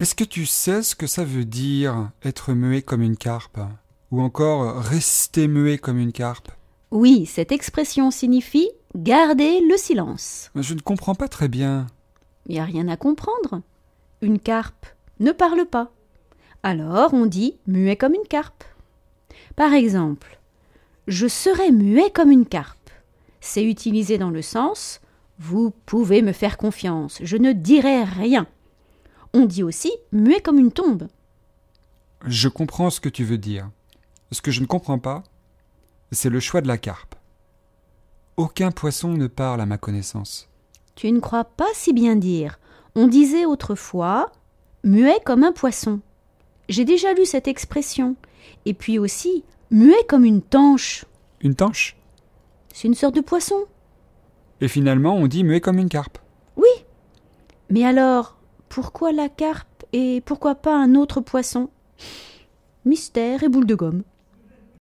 Est-ce que tu sais ce que ça veut dire être muet comme une carpe? Ou encore rester muet comme une carpe? Oui, cette expression signifie garder le silence. Je ne comprends pas très bien. Il n'y a rien à comprendre. Une carpe ne parle pas. Alors on dit muet comme une carpe. Par exemple, je serai muet comme une carpe. C'est utilisé dans le sens vous pouvez me faire confiance, je ne dirai rien. On dit aussi muet comme une tombe. Je comprends ce que tu veux dire. Ce que je ne comprends pas, c'est le choix de la carpe. Aucun poisson ne parle à ma connaissance. Tu ne crois pas si bien dire. On disait autrefois muet comme un poisson. J'ai déjà lu cette expression. Et puis aussi muet comme une tanche. Une tanche? C'est une sorte de poisson. Et finalement, on dit muet comme une carpe. Oui. Mais alors, pourquoi la carpe et pourquoi pas un autre poisson? Mystère et boule de gomme.